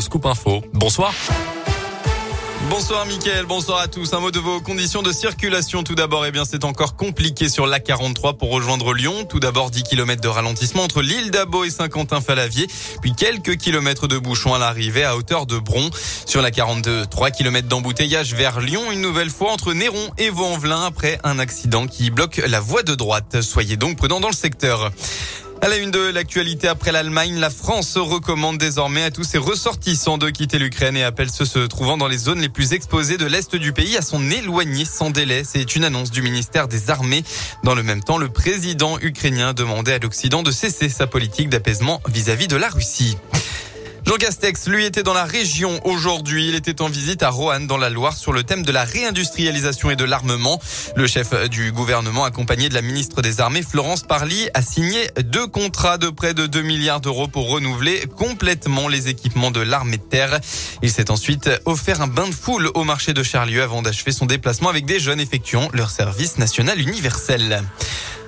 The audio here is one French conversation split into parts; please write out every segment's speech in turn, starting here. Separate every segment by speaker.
Speaker 1: Scoop info. Bonsoir.
Speaker 2: Bonsoir Mickaël, bonsoir à tous. Un mot de vos conditions de circulation tout d'abord. Eh bien, c'est encore compliqué sur l'A43 pour rejoindre Lyon. Tout d'abord, 10 km de ralentissement entre l'île d'Abo et Saint-Quentin-Falavier, puis quelques kilomètres de bouchons à l'arrivée à hauteur de Bron. Sur la 42, 3 km d'embouteillage vers Lyon, une nouvelle fois entre Néron et Vaux-en-Velin après un accident qui bloque la voie de droite. Soyez donc prudents dans le secteur. À la une de l'actualité après l'Allemagne, la France recommande désormais à tous ses ressortissants de quitter l'Ukraine et appelle ceux se trouvant dans les zones les plus exposées de l'Est du pays à s'en éloigner sans délai. C'est une annonce du ministère des Armées. Dans le même temps, le président ukrainien demandait à l'Occident de cesser sa politique d'apaisement vis-à-vis de la Russie. Jean Castex, lui, était dans la région aujourd'hui. Il était en visite à Roanne, dans la Loire, sur le thème de la réindustrialisation et de l'armement. Le chef du gouvernement, accompagné de la ministre des Armées, Florence Parly, a signé deux contrats de près de 2 milliards d'euros pour renouveler complètement les équipements de l'armée de terre. Il s'est ensuite offert un bain de foule au marché de Charlieu avant d'achever son déplacement avec des jeunes effectuant leur service national universel.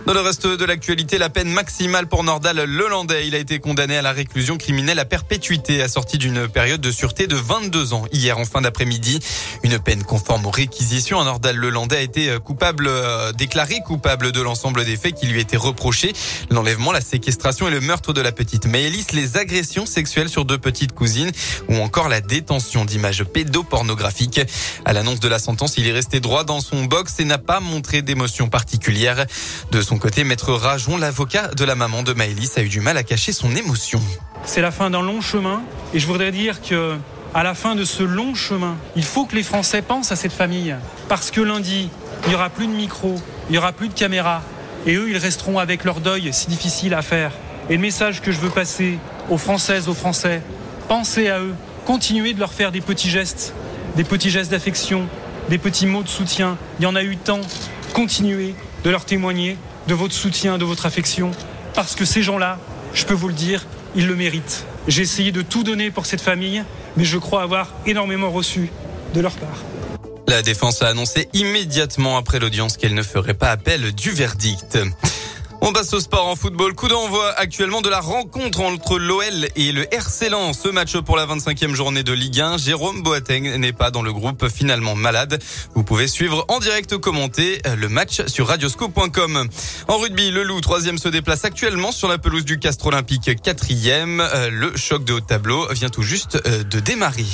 Speaker 2: Dans le reste de l'actualité, la peine maximale pour Nordal Lelandais. Il a été condamné à la réclusion criminelle à perpétuité, assorti d'une période de sûreté de 22 ans hier en fin d'après-midi. Une peine conforme aux réquisitions. Nordal Lelandais a été coupable, euh, déclaré coupable de l'ensemble des faits qui lui étaient reprochés. L'enlèvement, la séquestration et le meurtre de la petite Maëlys, les agressions sexuelles sur deux petites cousines ou encore la détention d'images pédopornographiques. À l'annonce de la sentence, il est resté droit dans son box et n'a pas montré d'émotion particulière. De son côté, Maître Rajon, l'avocat de la maman de Maëlys, a eu du mal à cacher son émotion.
Speaker 3: C'est la fin d'un long chemin et je voudrais dire que à la fin de ce long chemin, il faut que les Français pensent à cette famille parce que lundi, il n'y aura plus de micro, il n'y aura plus de caméra et eux, ils resteront avec leur deuil si difficile à faire. Et le message que je veux passer aux Françaises, aux Français, pensez à eux, continuez de leur faire des petits gestes, des petits gestes d'affection, des petits mots de soutien. Il y en a eu tant. Continuez de leur témoigner de votre soutien, de votre affection, parce que ces gens-là, je peux vous le dire, ils le méritent. J'ai essayé de tout donner pour cette famille, mais je crois avoir énormément reçu de leur part.
Speaker 2: La défense a annoncé immédiatement après l'audience qu'elle ne ferait pas appel du verdict. On passe au sport en football. Coup d'envoi actuellement de la rencontre entre l'OL et le RC Lens. Ce match pour la 25e journée de Ligue 1. Jérôme Boateng n'est pas dans le groupe finalement malade. Vous pouvez suivre en direct commenter le match sur radioscope.com. En rugby, le Loup, troisième, se déplace actuellement sur la pelouse du Castre Olympique, quatrième. Le choc de haut tableau vient tout juste de démarrer.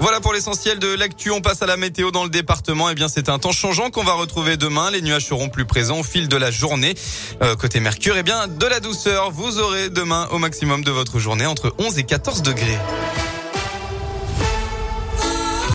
Speaker 2: Voilà pour l'essentiel de l'actu. On passe à la météo dans le département. Eh bien, c'est un temps changeant qu'on va retrouver demain. Les nuages seront plus présents au fil de la journée. Euh, côté Mercure, eh bien, de la douceur. Vous aurez demain au maximum de votre journée entre 11 et 14 degrés.